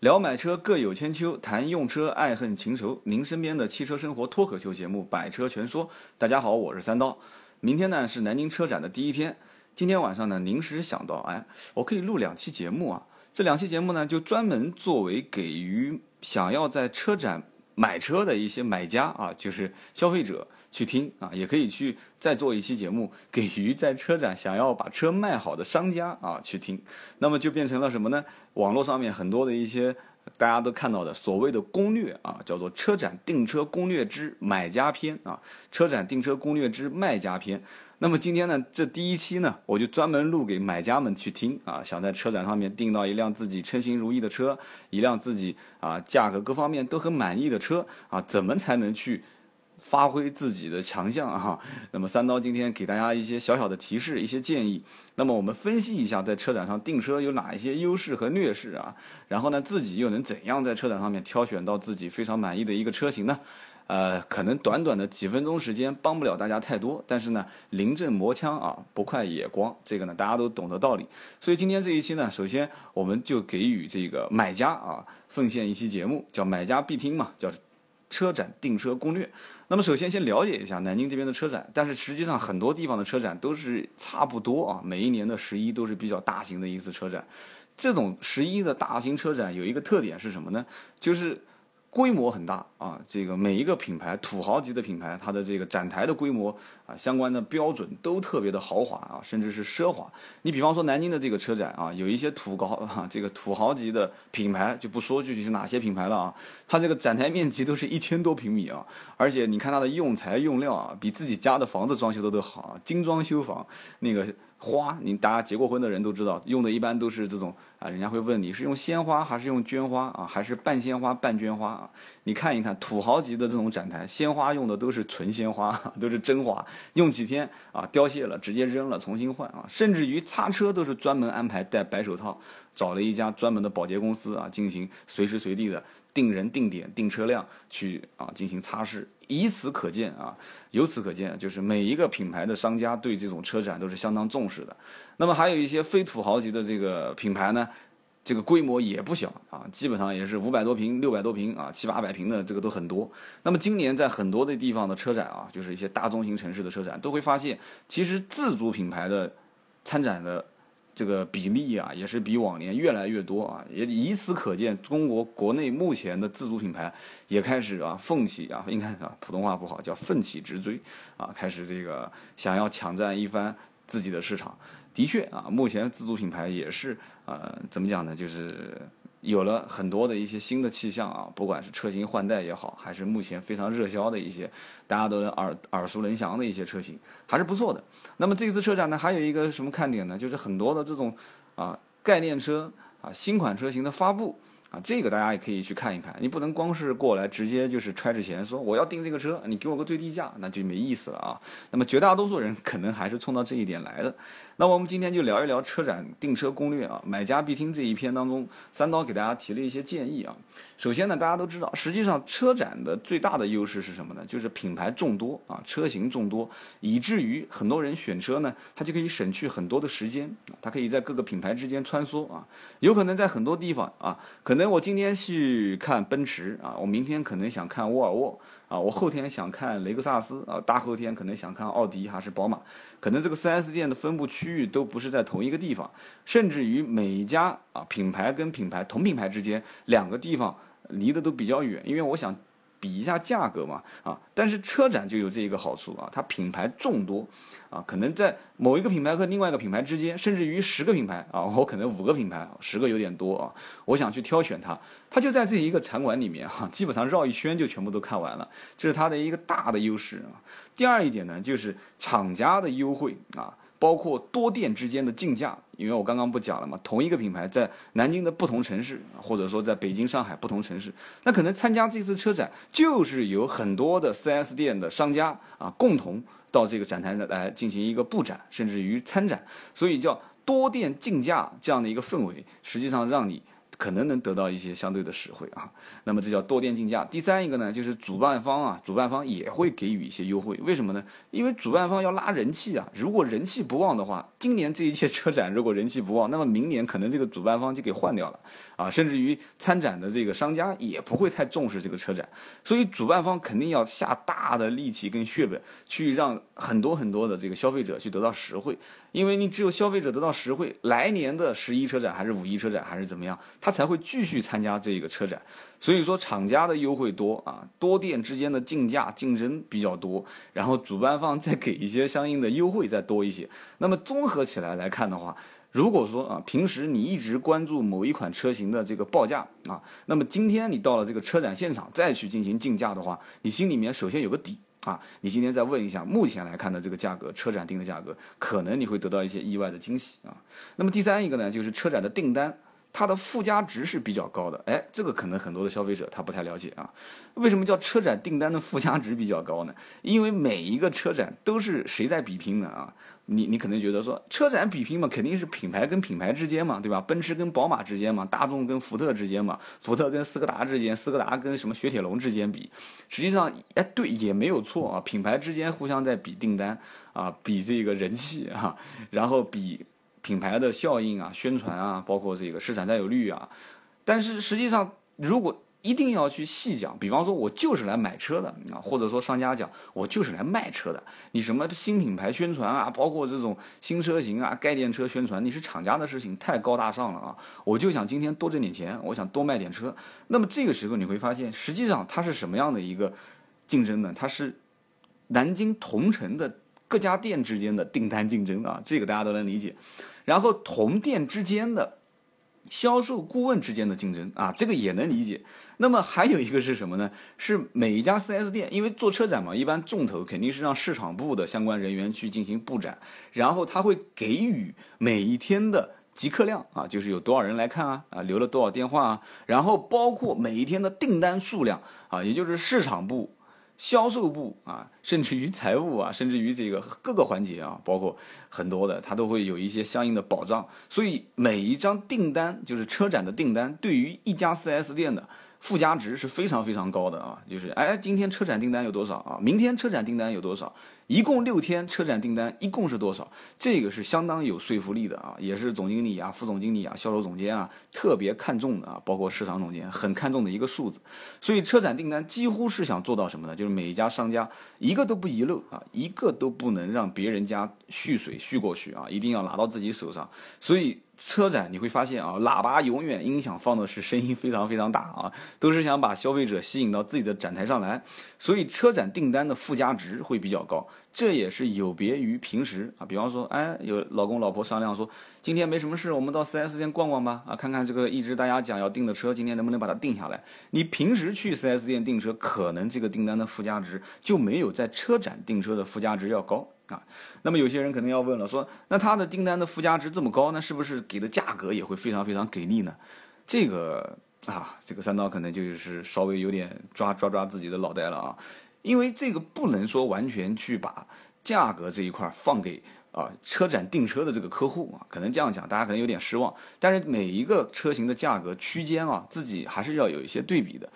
聊买车各有千秋，谈用车爱恨情仇。您身边的汽车生活脱口秀节目《百车全说》。大家好，我是三刀。明天呢是南京车展的第一天。今天晚上呢，临时想到，哎，我可以录两期节目啊。这两期节目呢，就专门作为给予想要在车展买车的一些买家啊，就是消费者。去听啊，也可以去再做一期节目，给予在车展想要把车卖好的商家啊去听，那么就变成了什么呢？网络上面很多的一些大家都看到的所谓的攻略啊，叫做《车展订车攻略之买家篇》啊，《车展订车攻略之卖家篇》。那么今天呢，这第一期呢，我就专门录给买家们去听啊，想在车展上面订到一辆自己称心如意的车，一辆自己啊价格各方面都很满意的车啊，怎么才能去？发挥自己的强项啊！那么三刀今天给大家一些小小的提示，一些建议。那么我们分析一下，在车展上订车有哪一些优势和劣势啊？然后呢，自己又能怎样在车展上面挑选到自己非常满意的一个车型呢？呃，可能短短的几分钟时间帮不了大家太多，但是呢，临阵磨枪啊，不快也光，这个呢大家都懂得道理。所以今天这一期呢，首先我们就给予这个买家啊奉献一期节目，叫买家必听嘛，叫。车展订车攻略。那么首先先了解一下南京这边的车展，但是实际上很多地方的车展都是差不多啊。每一年的十一都是比较大型的一次车展。这种十一的大型车展有一个特点是什么呢？就是。规模很大啊，这个每一个品牌土豪级的品牌，它的这个展台的规模啊，相关的标准都特别的豪华啊，甚至是奢华。你比方说南京的这个车展啊，有一些土豪哈，这个土豪级的品牌就不说具体是哪些品牌了啊，它这个展台面积都是一千多平米啊，而且你看它的用材用料啊，比自己家的房子装修的都好，精装修房那个。花，你大家结过婚的人都知道，用的一般都是这种啊，人家会问你是用鲜花还是用绢花啊，还是半鲜花半绢花啊？你看一看土豪级的这种展台，鲜花用的都是纯鲜花，都是真花，用几天啊凋谢了直接扔了重新换啊，甚至于擦车都是专门安排戴白手套，找了一家专门的保洁公司啊，进行随时随地的定人定点定车辆去啊进行擦拭。以此可见啊，由此可见，就是每一个品牌的商家对这种车展都是相当重视的。那么还有一些非土豪级的这个品牌呢，这个规模也不小啊，基本上也是五百多平、六百多平啊，七八百平的这个都很多。那么今年在很多的地方的车展啊，就是一些大中型城市的车展，都会发现，其实自主品牌的参展的。这个比例啊，也是比往年越来越多啊，也以此可见，中国国内目前的自主品牌也开始啊奋起啊，应该啊普通话不好，叫奋起直追啊，开始这个想要抢占一番自己的市场。的确啊，目前自主品牌也是呃，怎么讲呢，就是。有了很多的一些新的气象啊，不管是车型换代也好，还是目前非常热销的一些大家都能耳耳熟能详的一些车型，还是不错的。那么这次车展呢，还有一个什么看点呢？就是很多的这种啊概念车啊新款车型的发布。啊，这个大家也可以去看一看。你不能光是过来直接就是揣着钱说我要订这个车，你给我个最低价，那就没意思了啊。那么绝大多数人可能还是冲到这一点来的。那我们今天就聊一聊车展订车攻略啊，买家必听这一篇当中，三刀给大家提了一些建议啊。首先呢，大家都知道，实际上车展的最大的优势是什么呢？就是品牌众多啊，车型众多，以至于很多人选车呢，他就可以省去很多的时间，他可以在各个品牌之间穿梭啊，有可能在很多地方啊，可。可能我今天去看奔驰啊，我明天可能想看沃尔沃啊，我后天想看雷克萨斯啊，大后天可能想看奥迪还是宝马，可能这个 4S 店的分布区域都不是在同一个地方，甚至于每一家啊品牌跟品牌同品牌之间两个地方离得都比较远，因为我想。比一下价格嘛，啊，但是车展就有这一个好处啊，它品牌众多，啊，可能在某一个品牌和另外一个品牌之间，甚至于十个品牌啊，我可能五个品牌，十个有点多啊，我想去挑选它，它就在这一个场馆里面哈，基本上绕一圈就全部都看完了，这是它的一个大的优势啊。第二一点呢，就是厂家的优惠啊。包括多店之间的竞价，因为我刚刚不讲了嘛，同一个品牌在南京的不同城市，或者说在北京、上海不同城市，那可能参加这次车展，就是有很多的 4S 店的商家啊，共同到这个展台上来进行一个布展，甚至于参展，所以叫多店竞价这样的一个氛围，实际上让你可能能得到一些相对的实惠啊。那么这叫多店竞价。第三一个呢，就是主办方啊，主办方也会给予一些优惠。为什么呢？因为主办方要拉人气啊。如果人气不旺的话，今年这一届车展如果人气不旺，那么明年可能这个主办方就给换掉了啊。甚至于参展的这个商家也不会太重视这个车展，所以主办方肯定要下大的力气跟血本去让很多很多的这个消费者去得到实惠。因为你只有消费者得到实惠，来年的十一车展还是五一车展还是怎么样，他才会继续参加这个车展。所以说，厂家的优惠多啊，多店之间的竞价竞争比较多，然后主办方再给一些相应的优惠再多一些。那么综合起来来看的话，如果说啊，平时你一直关注某一款车型的这个报价啊，那么今天你到了这个车展现场再去进行竞价的话，你心里面首先有个底。啊，你今天再问一下，目前来看的这个价格，车展定的价格，可能你会得到一些意外的惊喜啊。那么第三一个呢，就是车展的订单，它的附加值是比较高的。哎，这个可能很多的消费者他不太了解啊。为什么叫车展订单的附加值比较高呢？因为每一个车展都是谁在比拼呢啊？你你可能觉得说车展比拼嘛，肯定是品牌跟品牌之间嘛，对吧？奔驰跟宝马之间嘛，大众跟福特之间嘛，福特跟斯柯达之间，斯柯达跟什么雪铁龙之间比，实际上哎对也没有错啊，品牌之间互相在比订单啊，比这个人气啊，然后比品牌的效应啊、宣传啊，包括这个市场占有率啊，但是实际上如果一定要去细讲，比方说，我就是来买车的啊，或者说商家讲，我就是来卖车的。你什么新品牌宣传啊，包括这种新车型啊、概念车宣传，你是厂家的事情，太高大上了啊！我就想今天多挣点钱，我想多卖点车。那么这个时候你会发现，实际上它是什么样的一个竞争呢？它是南京同城的各家店之间的订单竞争啊，这个大家都能理解。然后同店之间的。销售顾问之间的竞争啊，这个也能理解。那么还有一个是什么呢？是每一家 4S 店，因为做车展嘛，一般重头肯定是让市场部的相关人员去进行布展，然后他会给予每一天的集客量啊，就是有多少人来看啊，啊留了多少电话啊，然后包括每一天的订单数量啊，也就是市场部。销售部啊，甚至于财务啊，甚至于这个各个环节啊，包括很多的，它都会有一些相应的保障。所以每一张订单，就是车展的订单，对于一家 4S 店的。附加值是非常非常高的啊，就是哎，今天车展订单有多少啊？明天车展订单有多少？一共六天车展订单一共是多少？这个是相当有说服力的啊，也是总经理啊、副总经理啊、销售总监啊特别看重的啊，包括市场总监很看重的一个数字。所以车展订单几乎是想做到什么呢？就是每一家商家一个都不遗漏啊，一个都不能让别人家蓄水蓄过去啊，一定要拿到自己手上。所以。车展你会发现啊，喇叭永远音响放的是声音非常非常大啊，都是想把消费者吸引到自己的展台上来，所以车展订单的附加值会比较高，这也是有别于平时啊。比方说，哎，有老公老婆商量说，今天没什么事，我们到 4S 店逛逛吧，啊，看看这个一直大家讲要订的车，今天能不能把它定下来。你平时去 4S 店订车，可能这个订单的附加值就没有在车展订车的附加值要高。啊，那么有些人可能要问了，说那他的订单的附加值这么高，那是不是给的价格也会非常非常给力呢？这个啊，这个三刀可能就是稍微有点抓抓抓自己的脑袋了啊，因为这个不能说完全去把价格这一块放给啊车展订车的这个客户啊，可能这样讲大家可能有点失望。但是每一个车型的价格区间啊，自己还是要有一些对比的。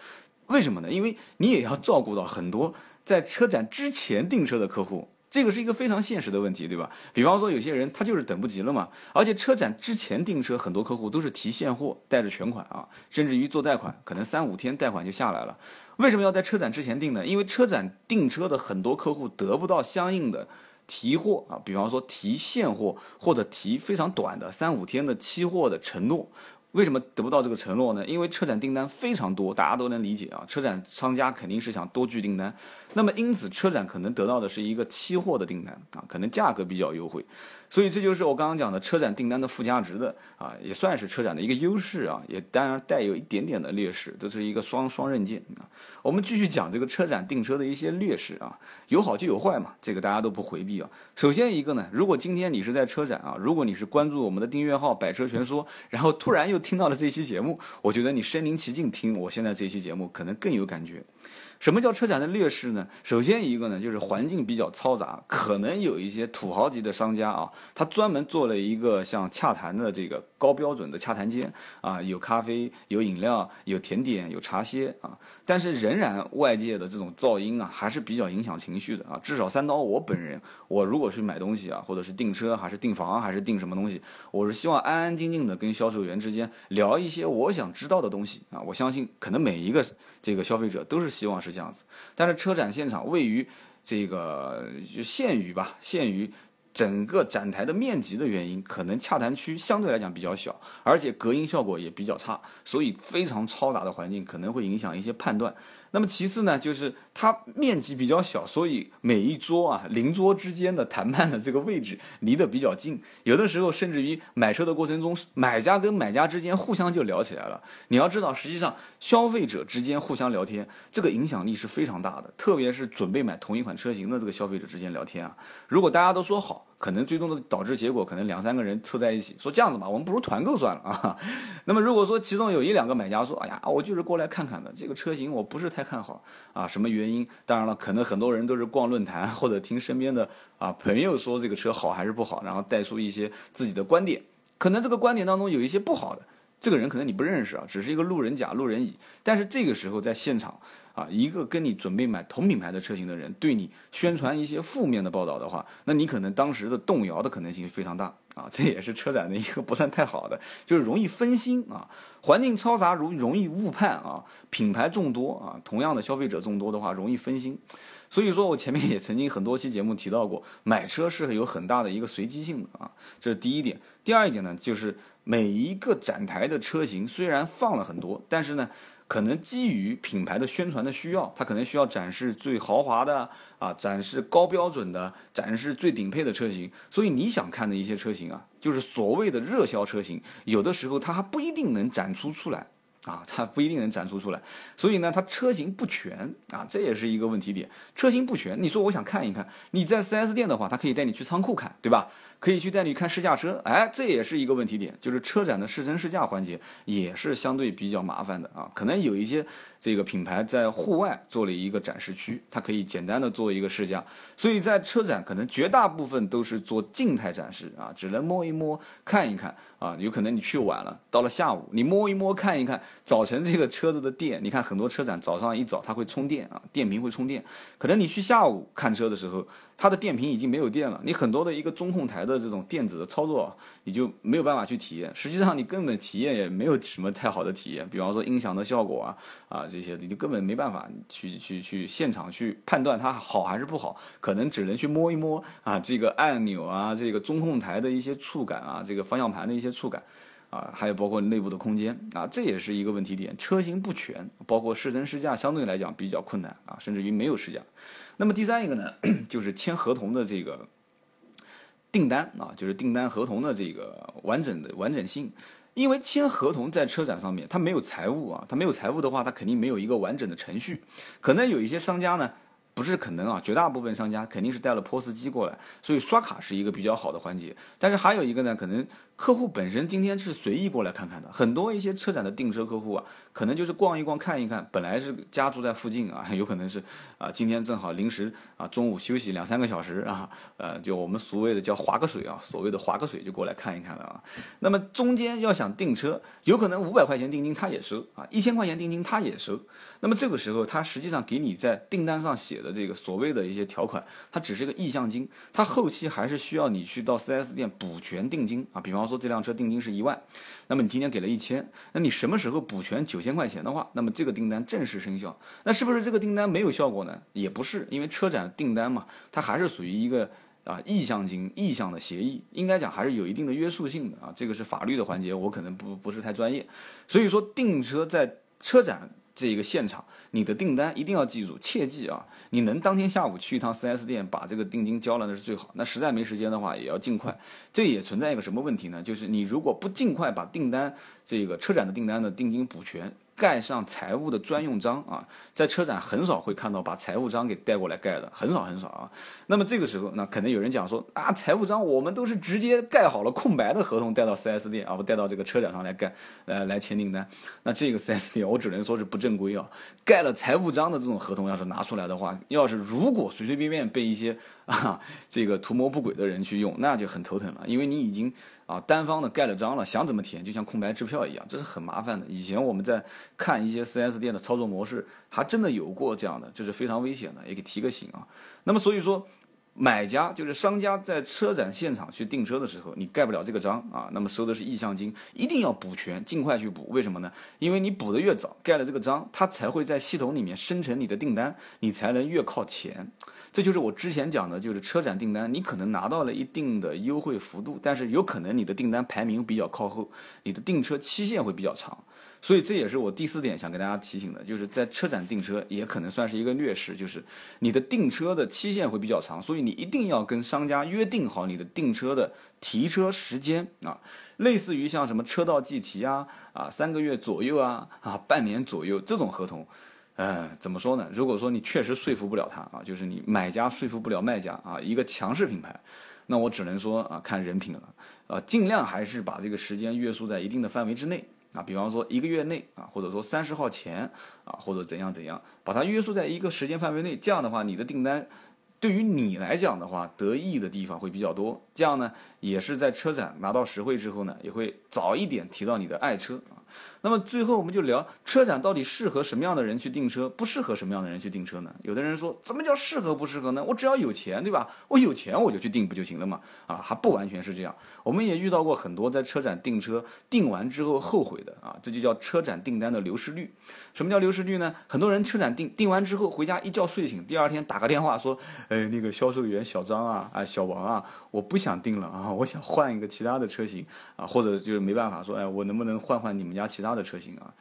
为什么呢？因为你也要照顾到很多在车展之前订车的客户。这个是一个非常现实的问题，对吧？比方说，有些人他就是等不及了嘛。而且车展之前订车，很多客户都是提现货，带着全款啊，甚至于做贷款，可能三五天贷款就下来了。为什么要在车展之前订呢？因为车展订车的很多客户得不到相应的提货啊，比方说提现货或者提非常短的三五天的期货的承诺。为什么得不到这个承诺呢？因为车展订单非常多，大家都能理解啊。车展商家肯定是想多聚订单，那么因此车展可能得到的是一个期货的订单啊，可能价格比较优惠。所以这就是我刚刚讲的车展订单的附加值的啊，也算是车展的一个优势啊，也当然带有一点点的劣势，这是一个双双刃剑啊。我们继续讲这个车展订车的一些劣势啊，有好就有坏嘛，这个大家都不回避啊。首先一个呢，如果今天你是在车展啊，如果你是关注我们的订阅号“百车全说”，然后突然又听到了这期节目，我觉得你身临其境听我现在这期节目可能更有感觉。什么叫车展的劣势呢？首先一个呢，就是环境比较嘈杂，可能有一些土豪级的商家啊，他专门做了一个像洽谈的这个高标准的洽谈间啊，有咖啡、有饮料、有甜点、有茶歇啊，但是仍然外界的这种噪音啊，还是比较影响情绪的啊。至少三刀我本人，我如果去买东西啊，或者是订车，还是订房，还是订什么东西，我是希望安安静静的跟销售员之间聊一些我想知道的东西啊。我相信可能每一个这个消费者都是希望是。这样子，但是车展现场位于这个就限于吧，限于整个展台的面积的原因，可能洽谈区相对来讲比较小，而且隔音效果也比较差，所以非常嘈杂的环境可能会影响一些判断。那么其次呢，就是它面积比较小，所以每一桌啊邻桌之间的谈判的这个位置离得比较近，有的时候甚至于买车的过程中，买家跟买家之间互相就聊起来了。你要知道，实际上消费者之间互相聊天，这个影响力是非常大的，特别是准备买同一款车型的这个消费者之间聊天啊，如果大家都说好。可能最终的导致结果，可能两三个人凑在一起说这样子吧，我们不如团购算了啊。那么如果说其中有一两个买家说，哎呀，我就是过来看看的，这个车型我不是太看好啊，什么原因？当然了，可能很多人都是逛论坛或者听身边的啊朋友说这个车好还是不好，然后带出一些自己的观点。可能这个观点当中有一些不好的，这个人可能你不认识啊，只是一个路人甲、路人乙。但是这个时候在现场。啊，一个跟你准备买同品牌的车型的人，对你宣传一些负面的报道的话，那你可能当时的动摇的可能性非常大啊，这也是车展的一个不算太好的，就是容易分心啊，环境嘈杂，容容易误判啊，品牌众多啊，同样的消费者众多的话，容易分心。所以说我前面也曾经很多期节目提到过，买车是有很大的一个随机性的啊，这是第一点。第二一点呢，就是每一个展台的车型虽然放了很多，但是呢。可能基于品牌的宣传的需要，它可能需要展示最豪华的啊，展示高标准的，展示最顶配的车型。所以你想看的一些车型啊，就是所谓的热销车型，有的时候它还不一定能展出出来。啊，它不一定能展出出来，所以呢，它车型不全啊，这也是一个问题点。车型不全，你说我想看一看，你在 4S 店的话，它可以带你去仓库看，对吧？可以去带你看试驾车，哎，这也是一个问题点，就是车展的试乘试驾环节也是相对比较麻烦的啊。可能有一些这个品牌在户外做了一个展示区，它可以简单的做一个试驾，所以在车展可能绝大部分都是做静态展示啊，只能摸一摸看一看啊，有可能你去晚了，到了下午你摸一摸看一看。早晨这个车子的电，你看很多车展早上一早它会充电啊，电瓶会充电。可能你去下午看车的时候。它的电瓶已经没有电了，你很多的一个中控台的这种电子的操作，你就没有办法去体验。实际上你根本体验也没有什么太好的体验，比方说音响的效果啊啊这些，你就根本没办法去去去现场去判断它好还是不好，可能只能去摸一摸啊这个按钮啊这个中控台的一些触感啊这个方向盘的一些触感啊，还有包括内部的空间啊，这也是一个问题点。车型不全，包括试乘试驾相对来讲比较困难啊，甚至于没有试驾。那么第三一个呢，就是签合同的这个订单啊，就是订单合同的这个完整的完整性。因为签合同在车展上面，它没有财务啊，它没有财务的话，它肯定没有一个完整的程序。可能有一些商家呢，不是可能啊，绝大部分商家肯定是带了 POS 机过来，所以刷卡是一个比较好的环节。但是还有一个呢，可能。客户本身今天是随意过来看看的，很多一些车展的订车客户啊，可能就是逛一逛看一看，本来是家住在附近啊，有可能是啊，今天正好临时啊，中午休息两三个小时啊，呃，就我们所谓的叫划个水啊，所谓的划个水就过来看一看了啊。那么中间要想订车，有可能五百块钱定金他也收啊，一千块钱定金他也收。那么这个时候他实际上给你在订单上写的这个所谓的一些条款，它只是个意向金，他后期还是需要你去到 4S 店补全定金啊，比方说。说这辆车定金是一万，那么你今天给了一千，那你什么时候补全九千块钱的话，那么这个订单正式生效。那是不是这个订单没有效果呢？也不是，因为车展订单嘛，它还是属于一个啊意向金、意向的协议，应该讲还是有一定的约束性的啊。这个是法律的环节，我可能不不是太专业，所以说订车在车展。这一个现场，你的订单一定要记住，切记啊！你能当天下午去一趟 4S 店把这个定金交了，那是最好。那实在没时间的话，也要尽快。这也存在一个什么问题呢？就是你如果不尽快把订单这个车展的订单的定金补全，盖上财务的专用章啊，在车展很少会看到把财务章给带过来盖的，很少很少啊。那么这个时候，那可能有人讲说啊，财务章我们都是直接盖好了空白的合同带到 4S 店啊，不带到这个车展上来盖，呃，来签订单。那这个 4S 店我只能说是不正规啊，盖了财务章的这种合同要是拿出来的话，要是如果随随便便被一些啊 这个图谋不轨的人去用，那就很头疼了，因为你已经。啊，单方的盖了章了，想怎么填就像空白支票一样，这是很麻烦的。以前我们在看一些 4S 店的操作模式，还真的有过这样的，就是非常危险的，也给提个醒啊。那么所以说，买家就是商家在车展现场去订车的时候，你盖不了这个章啊，那么收的是意向金，一定要补全，尽快去补。为什么呢？因为你补的越早，盖了这个章，它才会在系统里面生成你的订单，你才能越靠前。这就是我之前讲的，就是车展订单，你可能拿到了一定的优惠幅度，但是有可能你的订单排名比较靠后，你的订车期限会比较长，所以这也是我第四点想跟大家提醒的，就是在车展订车也可能算是一个劣势，就是你的订车的期限会比较长，所以你一定要跟商家约定好你的订车的提车时间啊，类似于像什么车到即提啊，啊三个月左右啊，啊半年左右这种合同。嗯，怎么说呢？如果说你确实说服不了他啊，就是你买家说服不了卖家啊，一个强势品牌，那我只能说啊，看人品了，啊，尽量还是把这个时间约束在一定的范围之内啊，比方说一个月内啊，或者说三十号前啊，或者怎样怎样，把它约束在一个时间范围内，这样的话，你的订单对于你来讲的话，得益的地方会比较多，这样呢，也是在车展拿到实惠之后呢，也会早一点提到你的爱车啊。那么最后我们就聊车展到底适合什么样的人去订车，不适合什么样的人去订车呢？有的人说，怎么叫适合不适合呢？我只要有钱，对吧？我有钱我就去订不就行了嘛？啊，还不完全是这样。我们也遇到过很多在车展订车订完之后后悔的啊，这就叫车展订单的流失率。什么叫流失率呢？很多人车展订订完之后回家一觉睡醒，第二天打个电话说，哎，那个销售员小张啊，啊小王啊，我不想订了啊，我想换一个其他的车型啊，或者就是没办法说，哎，我能不能换换你们家其他？的车型啊，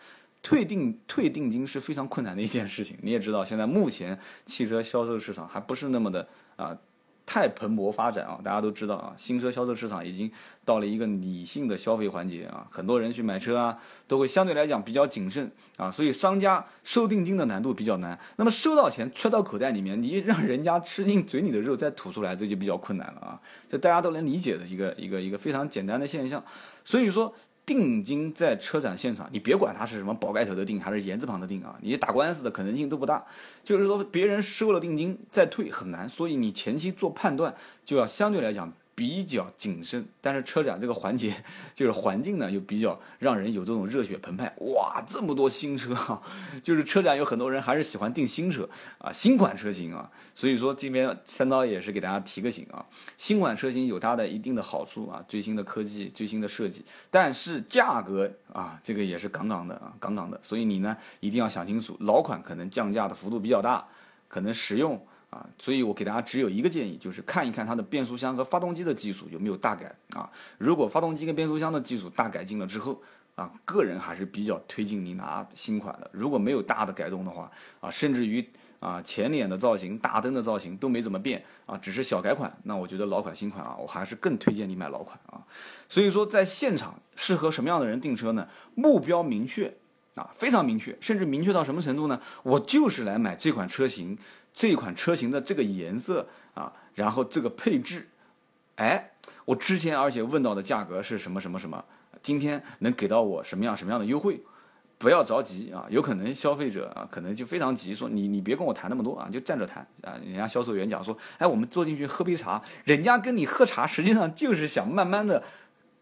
退定退定金是非常困难的一件事情。你也知道，现在目前汽车销售市场还不是那么的啊太蓬勃发展啊。大家都知道啊，新车销售市场已经到了一个理性的消费环节啊，很多人去买车啊，都会相对来讲比较谨慎啊，所以商家收定金的难度比较难。那么收到钱揣到口袋里面，你让人家吃进嘴里的肉再吐出来，这就比较困难了啊。这大家都能理解的一个一个一个非常简单的现象。所以说。定金在车展现场，你别管它是什么宝盖头的定还是言字旁的定啊，你打官司的可能性都不大。就是说，别人收了定金再退很难，所以你前期做判断就要相对来讲。比较谨慎，但是车展这个环节 就是环境呢，又比较让人有这种热血澎湃。哇，这么多新车啊！就是车展有很多人还是喜欢订新车啊，新款车型啊。所以说这边三刀也是给大家提个醒啊，新款车型有它的一定的好处啊，最新的科技、最新的设计，但是价格啊，这个也是杠杠的啊，杠杠的。所以你呢一定要想清楚，老款可能降价的幅度比较大，可能实用。啊，所以我给大家只有一个建议，就是看一看它的变速箱和发动机的技术有没有大改啊。如果发动机跟变速箱的技术大改进了之后，啊，个人还是比较推荐你拿新款的。如果没有大的改动的话，啊，甚至于啊前脸的造型、大灯的造型都没怎么变啊，只是小改款，那我觉得老款新款啊，我还是更推荐你买老款啊。所以说，在现场适合什么样的人订车呢？目标明确啊，非常明确，甚至明确到什么程度呢？我就是来买这款车型。这款车型的这个颜色啊，然后这个配置，哎，我之前而且问到的价格是什么什么什么，今天能给到我什么样什么样的优惠？不要着急啊，有可能消费者啊可能就非常急，说你你别跟我谈那么多啊，就站着谈啊。人家销售员讲说，哎，我们坐进去喝杯茶，人家跟你喝茶，实际上就是想慢慢的。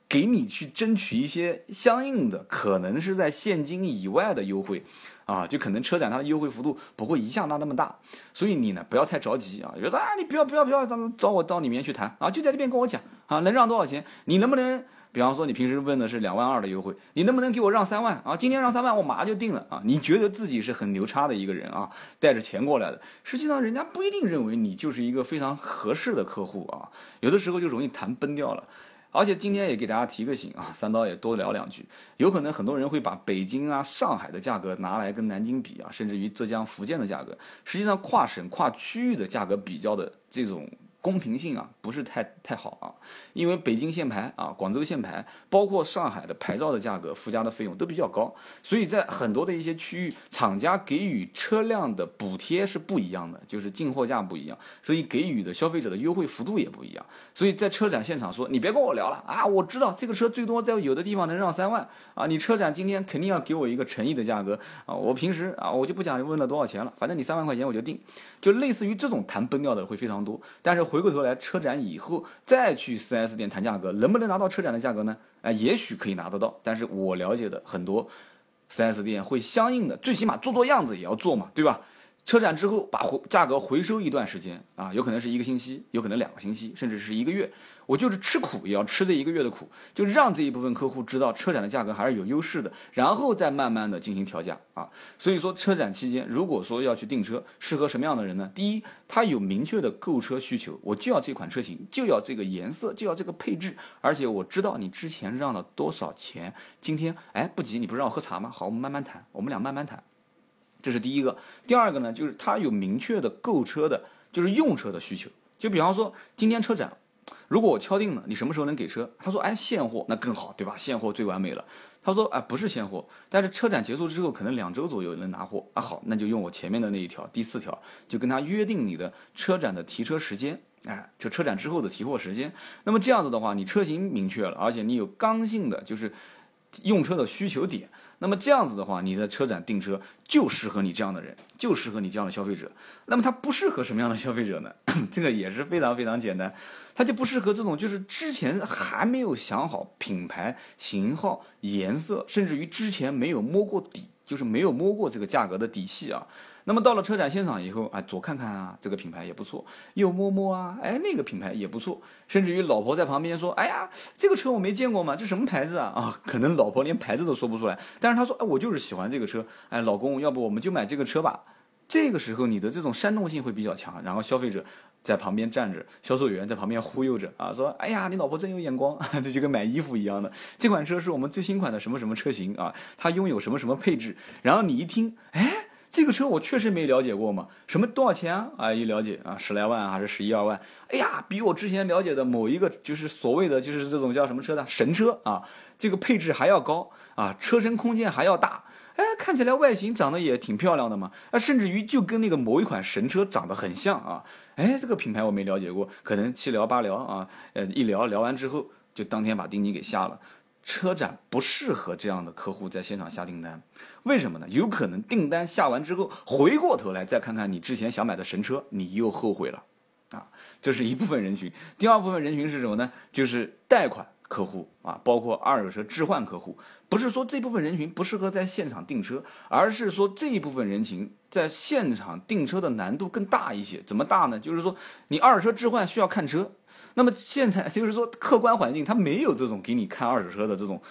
给你去争取一些相应的，可能是在现金以外的优惠，啊，就可能车展它的优惠幅度不会一下拉那么大，所以你呢不要太着急啊，觉得啊你不要不要不要找我到里面去谈啊，就在这边跟我讲啊，能让多少钱？你能不能，比方说你平时问的是两万二的优惠，你能不能给我让三万啊？今天让三万，我马上就定了啊！你觉得自己是很牛叉的一个人啊，带着钱过来的，实际上人家不一定认为你就是一个非常合适的客户啊，有的时候就容易谈崩掉了。而且今天也给大家提个醒啊，三刀也多聊两句。有可能很多人会把北京啊、上海的价格拿来跟南京比啊，甚至于浙江、福建的价格，实际上跨省、跨区域的价格比较的这种公平性啊不是太太好啊，因为北京限牌啊、广州限牌，包括上海的牌照的价格附加的费用都比较高，所以在很多的一些区域，厂家给予车辆的补贴是不一样的，就是进货价不一样，所以给予的消费者的优惠幅度也不一样。所以在车展现场说，你别跟我聊了啊，我知道这个车最多在有的地方能让三万啊，你车展今天肯定要给我一个诚意的价格啊，我平时啊我就不讲问了多少钱了，反正你三万块钱我就定，就类似于这种谈崩掉的会非常多，但是。回过头来，车展以后再去 4S 店谈价格，能不能拿到车展的价格呢？哎，也许可以拿得到，但是我了解的很多 4S 店会相应的，最起码做做样子也要做嘛，对吧？车展之后把回价格回收一段时间啊，有可能是一个星期，有可能两个星期，甚至是一个月。我就是吃苦也要吃这一个月的苦，就让这一部分客户知道车展的价格还是有优势的，然后再慢慢的进行调价啊。所以说车展期间，如果说要去订车，适合什么样的人呢？第一，他有明确的购车需求，我就要这款车型，就要这个颜色，就要这个配置，而且我知道你之前让了多少钱，今天哎不急，你不是让我喝茶吗？好，我们慢慢谈，我们俩慢慢谈。这是第一个，第二个呢，就是他有明确的购车的，就是用车的需求。就比方说，今天车展，如果我敲定了，你什么时候能给车？他说，哎，现货那更好，对吧？现货最完美了。他说，哎，不是现货，但是车展结束之后，可能两周左右能拿货。啊，好，那就用我前面的那一条，第四条，就跟他约定你的车展的提车时间，哎，就车展之后的提货时间。那么这样子的话，你车型明确了，而且你有刚性的，就是用车的需求点。那么这样子的话，你在车展订车就适合你这样的人，就适合你这样的消费者。那么它不适合什么样的消费者呢？这个也是非常非常简单，它就不适合这种就是之前还没有想好品牌、型号、颜色，甚至于之前没有摸过底，就是没有摸过这个价格的底细啊。那么到了车展现场以后，啊，左看看啊，这个品牌也不错；右摸摸啊，哎，那个品牌也不错。甚至于老婆在旁边说：“哎呀，这个车我没见过嘛，这什么牌子啊？”啊，可能老婆连牌子都说不出来，但是她说：“哎，我就是喜欢这个车。哎，老公，要不我们就买这个车吧？”这个时候你的这种煽动性会比较强，然后消费者在旁边站着，销售员在旁边忽悠着啊，说：“哎呀，你老婆真有眼光，这就跟买衣服一样的。这款车是我们最新款的什么什么车型啊？它拥有什么什么配置？”然后你一听，哎。这个车我确实没了解过嘛，什么多少钱啊？啊，一了解啊，十来万还是十一二万？哎呀，比我之前了解的某一个就是所谓的就是这种叫什么车的神车啊，这个配置还要高啊，车身空间还要大，哎，看起来外形长得也挺漂亮的嘛，啊，甚至于就跟那个某一款神车长得很像啊，哎，这个品牌我没了解过，可能七聊八聊啊，呃，一聊聊完之后就当天把定金给下了。车展不适合这样的客户在现场下订单，为什么呢？有可能订单下完之后，回过头来再看看你之前想买的神车，你又后悔了，啊，这是一部分人群。第二部分人群是什么呢？就是贷款客户啊，包括二手车置换客户。不是说这部分人群不适合在现场订车，而是说这一部分人群在现场订车的难度更大一些。怎么大呢？就是说你二手车置换需要看车。那么现在就是说，客观环境它没有这种给你看二手车的这种，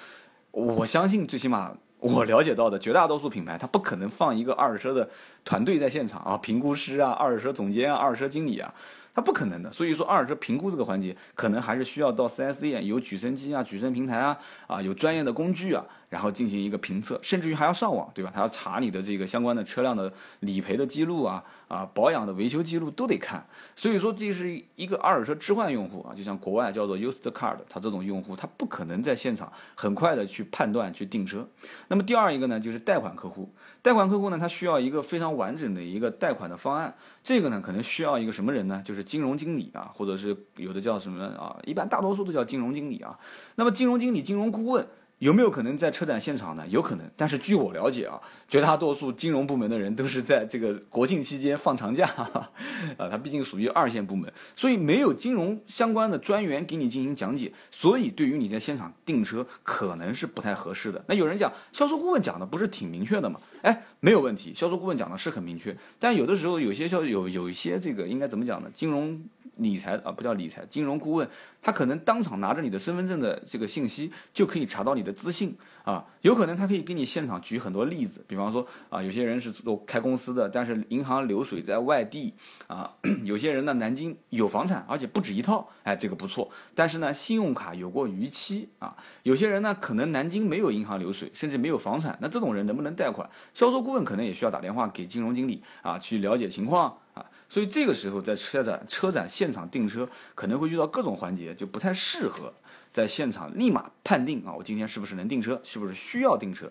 我相信最起码我了解到的绝大多数品牌，它不可能放一个二手车的团队在现场啊，评估师啊，二手车总监啊，二手车经理啊。那不可能的，所以说二手车评估这个环节，可能还是需要到 4S 店有举升机啊、举升平台啊，啊有专业的工具啊，然后进行一个评测，甚至于还要上网，对吧？他要查你的这个相关的车辆的理赔的记录啊、啊保养的维修记录都得看。所以说这是一个二手车置换用户啊，就像国外叫做 used car 的，他这种用户他不可能在现场很快的去判断去订车。那么第二一个呢，就是贷款客户，贷款客户呢，他需要一个非常完整的一个贷款的方案，这个呢可能需要一个什么人呢？就是金融经理啊，或者是有的叫什么啊？一般大多数都叫金融经理啊。那么金融经理、金融顾问有没有可能在车展现场呢？有可能，但是据我了解啊，绝大多数金融部门的人都是在这个国庆期间放长假，啊，他毕竟属于二线部门，所以没有金融相关的专员给你进行讲解，所以对于你在现场订车可能是不太合适的。那有人讲销售顾问讲的不是挺明确的吗？哎，没有问题，销售顾问讲的是很明确，但有的时候有些销有有一些这个应该怎么讲呢？金融。理财啊，不叫理财，金融顾问，他可能当场拿着你的身份证的这个信息，就可以查到你的资信啊。有可能他可以给你现场举很多例子，比方说啊，有些人是做开公司的，但是银行流水在外地啊，有些人呢南京有房产，而且不止一套，哎，这个不错。但是呢，信用卡有过逾期啊，有些人呢可能南京没有银行流水，甚至没有房产，那这种人能不能贷款？销售顾问可能也需要打电话给金融经理啊，去了解情况啊。所以这个时候在车展车展现场订车可能会遇到各种环节，就不太适合在现场立马判定啊，我今天是不是能订车，是不是需要订车。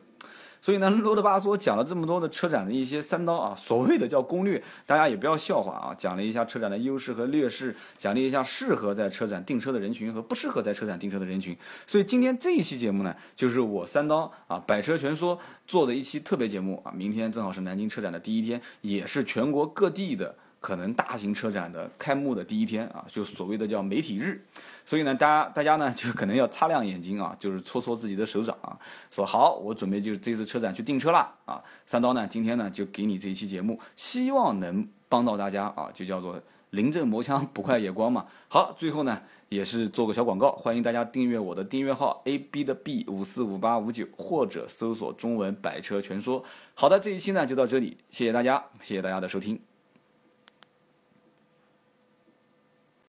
所以呢，啰里吧嗦讲了这么多的车展的一些三刀啊，所谓的叫攻略，大家也不要笑话啊。讲了一下车展的优势和劣势，讲了一下适合在车展订车的人群和不适合在车展订车的人群。所以今天这一期节目呢，就是我三刀啊百车全说做的一期特别节目啊。明天正好是南京车展的第一天，也是全国各地的。可能大型车展的开幕的第一天啊，就所谓的叫媒体日，所以呢，大家大家呢就可能要擦亮眼睛啊，就是搓搓自己的手掌啊，说好，我准备就是这次车展去订车啦啊。三刀呢，今天呢就给你这一期节目，希望能帮到大家啊，就叫做临阵磨枪不快也光嘛。好，最后呢也是做个小广告，欢迎大家订阅我的订阅号 A B 的 B 五四五八五九，或者搜索中文百车全说。好的，这一期呢就到这里，谢谢大家，谢谢大家的收听。